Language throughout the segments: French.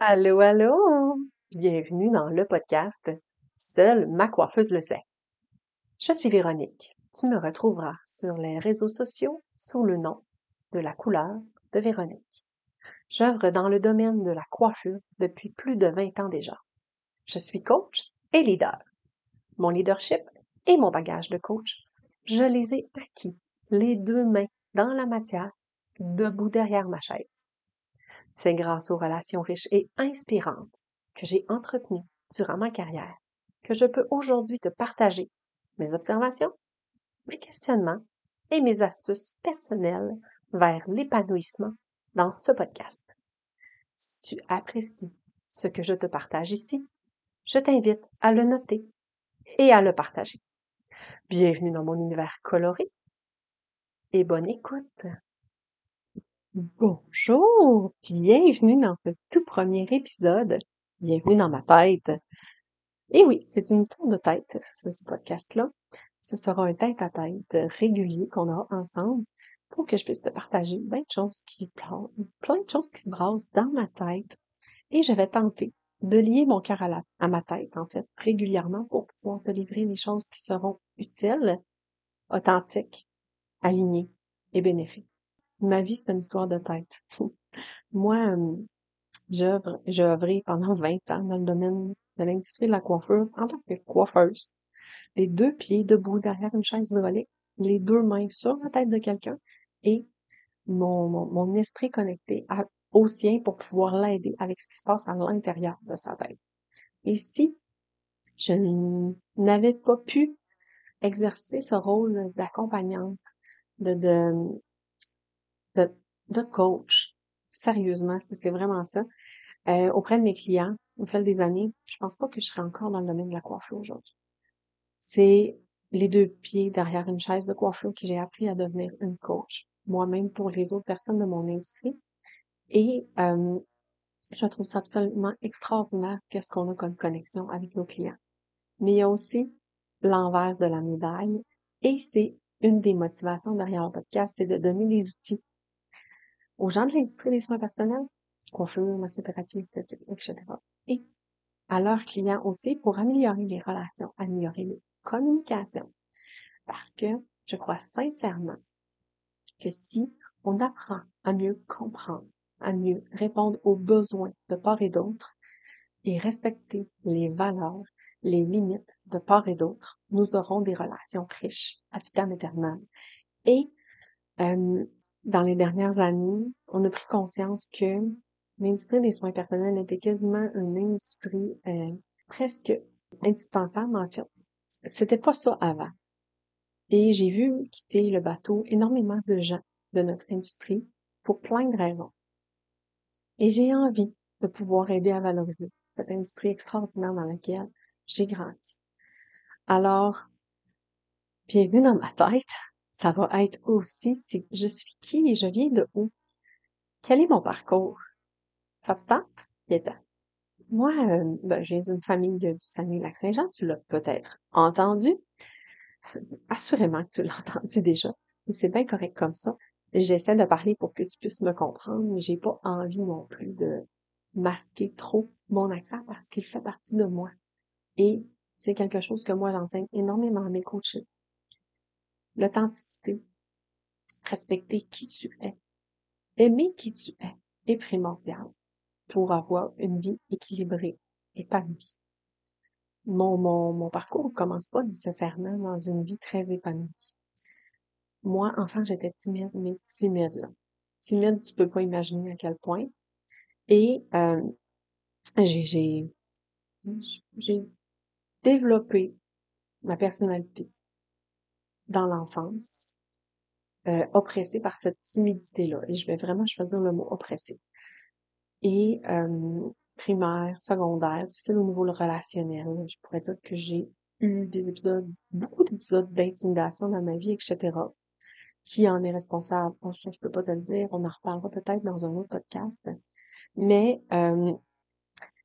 Allô, allô! Bienvenue dans le podcast Seule ma coiffeuse le sait. Je suis Véronique. Tu me retrouveras sur les réseaux sociaux sous le nom de la couleur de Véronique. J'œuvre dans le domaine de la coiffure depuis plus de 20 ans déjà. Je suis coach et leader. Mon leadership et mon bagage de coach, je les ai acquis les deux mains dans la matière, debout derrière ma chaise. C'est grâce aux relations riches et inspirantes que j'ai entretenues durant ma carrière que je peux aujourd'hui te partager mes observations, mes questionnements et mes astuces personnelles vers l'épanouissement dans ce podcast. Si tu apprécies ce que je te partage ici, je t'invite à le noter et à le partager. Bienvenue dans mon univers coloré et bonne écoute. Bonjour, bienvenue dans ce tout premier épisode. Bienvenue dans ma tête. Et oui, c'est une histoire de tête, ce, podcast-là. Ce sera un tête-à-tête régulier qu'on a ensemble pour que je puisse te partager plein de choses qui plein de choses qui se brassent dans ma tête. Et je vais tenter de lier mon cœur à, à ma tête, en fait, régulièrement pour pouvoir te livrer des choses qui seront utiles, authentiques, alignées et bénéfiques. Ma vie, c'est une histoire de tête. Moi, j'ai œuvré pendant 20 ans dans le domaine de l'industrie de la coiffure en tant que coiffeuse. Les deux pieds debout derrière une chaise hydraulique, les deux mains sur la tête de quelqu'un et mon, esprit connecté au sien pour pouvoir l'aider avec ce qui se passe à l'intérieur de sa tête. Et si je n'avais pas pu exercer ce rôle d'accompagnante, de, de, coach. Sérieusement, c'est vraiment ça. Euh, auprès de mes clients, au fil des années, je pense pas que je serais encore dans le domaine de la coiffure aujourd'hui. C'est les deux pieds derrière une chaise de coiffure que j'ai appris à devenir une coach, moi-même pour les autres personnes de mon industrie. Et euh, je trouve ça absolument extraordinaire qu'est-ce qu'on a comme connexion avec nos clients. Mais il y a aussi l'envers de la médaille et c'est une des motivations derrière le podcast, c'est de donner des outils aux gens de l'industrie des soins personnels, coiffure, massothérapie, esthétique, etc. Et à leurs clients aussi pour améliorer les relations, améliorer les communications. Parce que je crois sincèrement que si on apprend à mieux comprendre, à mieux répondre aux besoins de part et d'autre et respecter les valeurs, les limites de part et d'autre, nous aurons des relations riches à vitam aeternam. Et euh, dans les dernières années, on a pris conscience que l'industrie des soins personnels était quasiment une industrie euh, presque indispensable, en fait. C'était pas ça avant. Et j'ai vu quitter le bateau énormément de gens de notre industrie pour plein de raisons. Et j'ai envie de pouvoir aider à valoriser cette industrie extraordinaire dans laquelle j'ai grandi. Alors, bienvenue dans ma tête ça va être aussi si je suis qui et je viens de où? Quel est mon parcours? Ça te tente? Bien Moi, euh, ben, j'ai une famille du Saguenay-Lac-Saint-Jean, tu l'as peut-être entendu. Assurément que tu l'as entendu déjà. C'est bien correct comme ça. J'essaie de parler pour que tu puisses me comprendre, mais j'ai pas envie non plus de masquer trop mon accent parce qu'il fait partie de moi. Et c'est quelque chose que moi j'enseigne énormément à mes coachés l'authenticité, respecter qui tu es, aimer qui tu es est primordial pour avoir une vie équilibrée, épanouie. Mon, mon, mon parcours ne commence pas nécessairement dans une vie très épanouie. Moi, enfant, j'étais timide, mais timide, là. Timide, tu peux pas imaginer à quel point. Et euh, j'ai j'ai développé ma personnalité dans l'enfance, euh, oppressée par cette timidité-là. Et je vais vraiment choisir le mot oppressé. Et euh, primaire, secondaire, difficile au niveau relationnel. Je pourrais dire que j'ai eu des épisodes, beaucoup d'épisodes d'intimidation dans ma vie, etc. Qui en est responsable? Bon, ça, je peux pas te le dire. On en reparlera peut-être dans un autre podcast. Mais euh,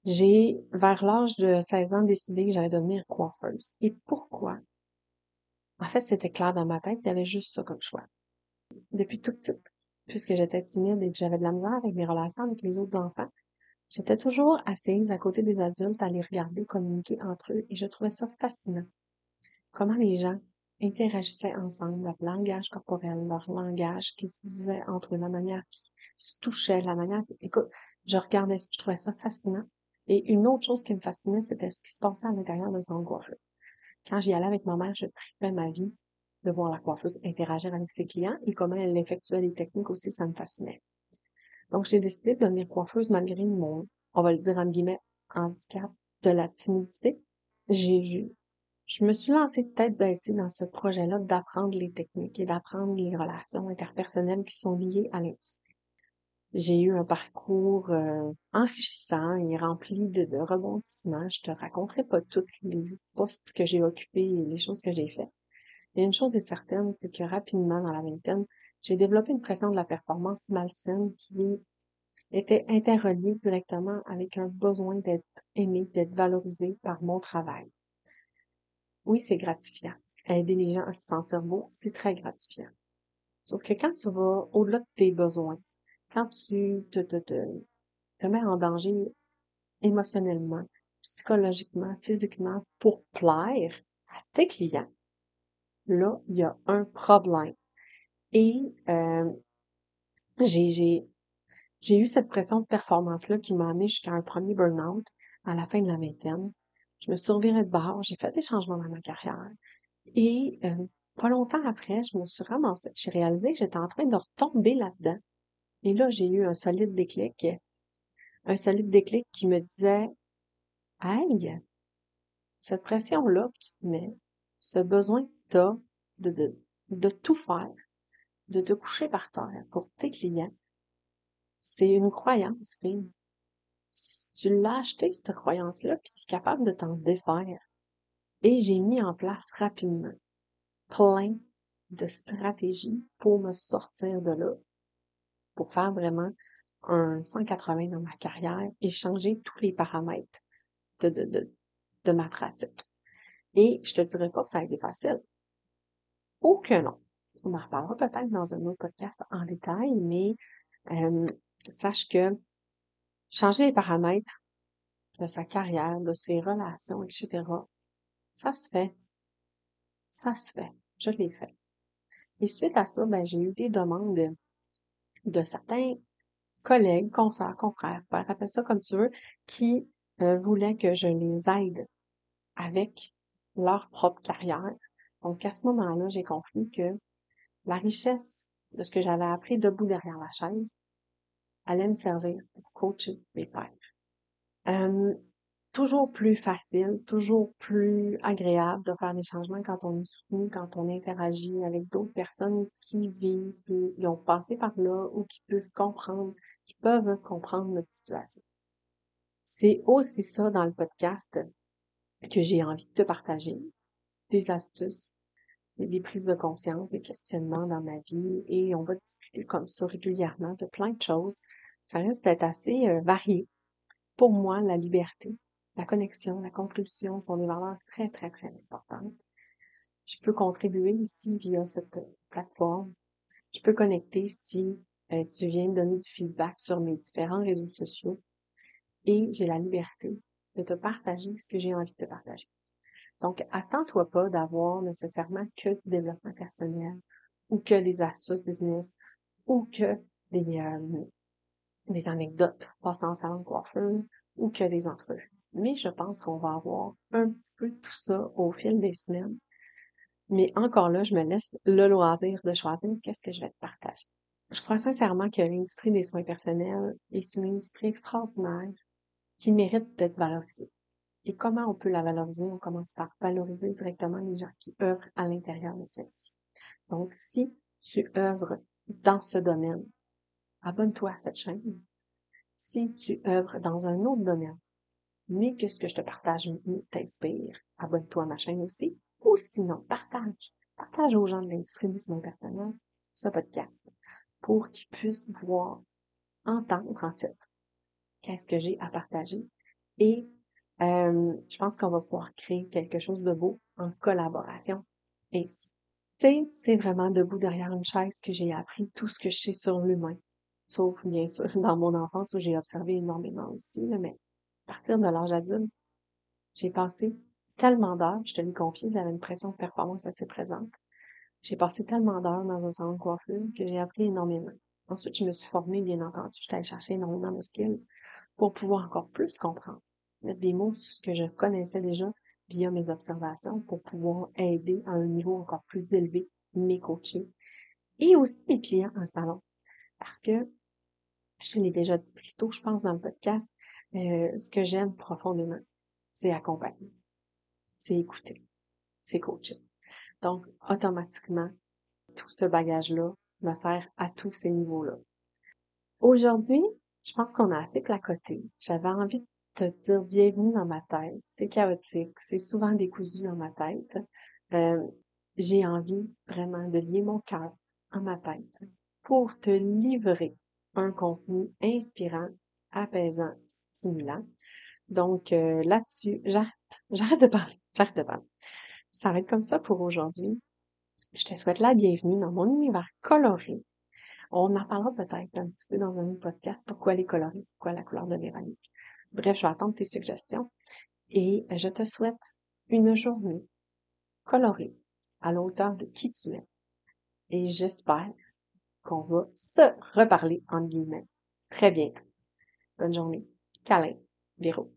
j'ai, vers l'âge de 16 ans, décidé que j'allais devenir coiffeuse. Et pourquoi? En fait, c'était clair dans ma tête, il y avait juste ça comme choix. Depuis tout petit, puisque j'étais timide et que j'avais de la misère avec mes relations avec les autres enfants, J'étais toujours assise à côté des adultes à les regarder communiquer entre eux et je trouvais ça fascinant. Comment les gens interagissaient ensemble, leur langage corporel, leur langage qui se disait entre eux, la manière qui se touchait, la manière, écoute, je regardais, je trouvais ça fascinant. Et une autre chose qui me fascinait, c'était ce qui se passait à l'intérieur de son coiffeur. Quand j'y allais avec ma mère, je tripais ma vie de voir la coiffeuse interagir avec ses clients et comment elle effectuait les techniques aussi, ça me fascinait. Donc, j'ai décidé de devenir coiffeuse malgré mon, on va le dire en guillemets, handicap de la timidité. J'ai, je me suis lancée tête baissée dans ce projet-là d'apprendre les techniques et d'apprendre les relations interpersonnelles qui sont liées à l'industrie. J'ai eu un parcours euh, enrichissant et rempli de, de, rebondissements. Je te raconterai pas tous les postes que j'ai occupés et les choses que j'ai faites. Mais une chose est certaine, c'est que rapidement, dans la vingtaine, j'ai développé une pression de la performance malsaine qui était interreliée directement avec un besoin d'être aimé, d'être valorisé par mon travail. Oui, c'est gratifiant. Aider les gens à se sentir beaux, c'est très gratifiant. Sauf que quand tu vas au-delà de tes besoins, quand tu te, te, te, te mets en danger émotionnellement, psychologiquement, physiquement pour plaire à tes clients, là, il y a un problème. Et euh, j'ai eu cette pression de performance-là qui m'a amené jusqu'à un premier burn-out à la fin de la vingtaine. Je me revirée de bord, j'ai fait des changements dans ma carrière. Et euh, pas longtemps après, je me suis ramassée, j'ai réalisé que j'étais en train de retomber là-dedans. Et là, j'ai eu un solide déclic, un solide déclic qui me disait, Aïe, cette pression-là que tu te mets, ce besoin que tu as de, de, de tout faire, de te coucher par terre pour tes clients, c'est une croyance, fille. Tu l'as acheté, cette croyance-là, puis tu es capable de t'en défaire. Et j'ai mis en place rapidement plein de stratégies pour me sortir de là, pour faire vraiment un 180 dans ma carrière et changer tous les paramètres de, de, de, de ma pratique. Et je te dirais pas que ça a été facile. Aucun non. On en reparlera peut-être dans un autre podcast en détail, mais euh, sache que changer les paramètres de sa carrière, de ses relations, etc., ça se fait. Ça se fait. Je l'ai fait. Et suite à ça, ben, j'ai eu des demandes de, certains collègues, consoeurs, confrères, appelle ça comme tu veux, qui euh, voulaient que je les aide avec leur propre carrière. Donc, à ce moment-là, j'ai compris que la richesse de ce que j'avais appris debout derrière la chaise allait me servir pour coacher mes pères. Euh, toujours plus facile, toujours plus agréable de faire des changements quand on est soutenu, quand on interagit avec d'autres personnes qui vivent, qui ont passé par là ou qui peuvent comprendre, qui peuvent comprendre notre situation. C'est aussi ça dans le podcast que j'ai envie de te partager, des astuces, des prises de conscience, des questionnements dans ma vie et on va discuter comme ça régulièrement de plein de choses. Ça risque d'être assez euh, varié. Pour moi, la liberté, la connexion, la contribution sont des valeurs très, très, très importantes. Je peux contribuer ici via cette plateforme. Je peux connecter si euh, tu viens me donner du feedback sur mes différents réseaux sociaux. Et j'ai la liberté de te partager ce que j'ai envie de te partager. Donc, attends-toi pas d'avoir nécessairement que du développement personnel ou que des astuces business ou que des, euh, des anecdotes passant en salon de coiffeur ou que des entrevues. Mais je pense qu'on va avoir un petit peu tout ça au fil des semaines. Mais encore là, je me laisse le loisir de choisir qu'est-ce que je vais te partager. Je crois sincèrement que l'industrie des soins personnels est une industrie extraordinaire qui mérite d'être valorisée. Et comment on peut la valoriser? On commence par valoriser directement les gens qui œuvrent à l'intérieur de celle-ci. Donc, si tu œuvres dans ce domaine, abonne-toi à cette chaîne. Si tu œuvres dans un autre domaine, mais que ce que je te partage t'inspire, abonne-toi à ma chaîne aussi. Ou sinon, partage. Partage aux gens de l'industrie du soin personnel ce podcast pour qu'ils puissent voir, entendre en fait, qu'est-ce que j'ai à partager. Et euh, je pense qu'on va pouvoir créer quelque chose de beau en collaboration. Ainsi. Tu sais, c'est vraiment debout derrière une chaise que j'ai appris tout ce que je sais sur l'humain, Sauf, bien sûr, dans mon enfance où j'ai observé énormément aussi, mais partir de l'âge adulte, j'ai passé tellement d'heures, je te l'ai confié, j'avais une pression de performance assez présente. J'ai passé tellement d'heures dans un salon de coiffure que j'ai appris énormément. Ensuite, je me suis formée, bien entendu. J'étais allée chercher énormément de skills pour pouvoir encore plus comprendre. Mettre des mots sur ce que je connaissais déjà via mes observations pour pouvoir aider à un niveau encore plus élevé mes coachés et aussi mes clients en salon. Parce que, je l'ai déjà dit plus tôt, je pense dans le podcast, euh, ce que j'aime profondément, c'est accompagner, c'est écouter, c'est coacher. Donc, automatiquement, tout ce bagage-là me sert à tous ces niveaux-là. Aujourd'hui, je pense qu'on a assez placoté. J'avais envie de te dire bienvenue dans ma tête. C'est chaotique, c'est souvent décousu dans ma tête. Euh, j'ai envie vraiment de lier mon cœur à ma tête pour te livrer un contenu inspirant, apaisant, stimulant. Donc euh, là-dessus, j'arrête, j'arrête de parler, j'arrête de parler. Ça va être comme ça pour aujourd'hui. Je te souhaite la bienvenue dans mon univers coloré. On en parlera peut-être un petit peu dans un podcast, pourquoi les coloris, pourquoi la couleur de Véronique? Bref, je vais attendre tes suggestions et je te souhaite une journée colorée à l'auteur de qui tu es. Et j'espère qu'on va se reparler en guillemets très bientôt. Bonne journée. Câlin. Véro.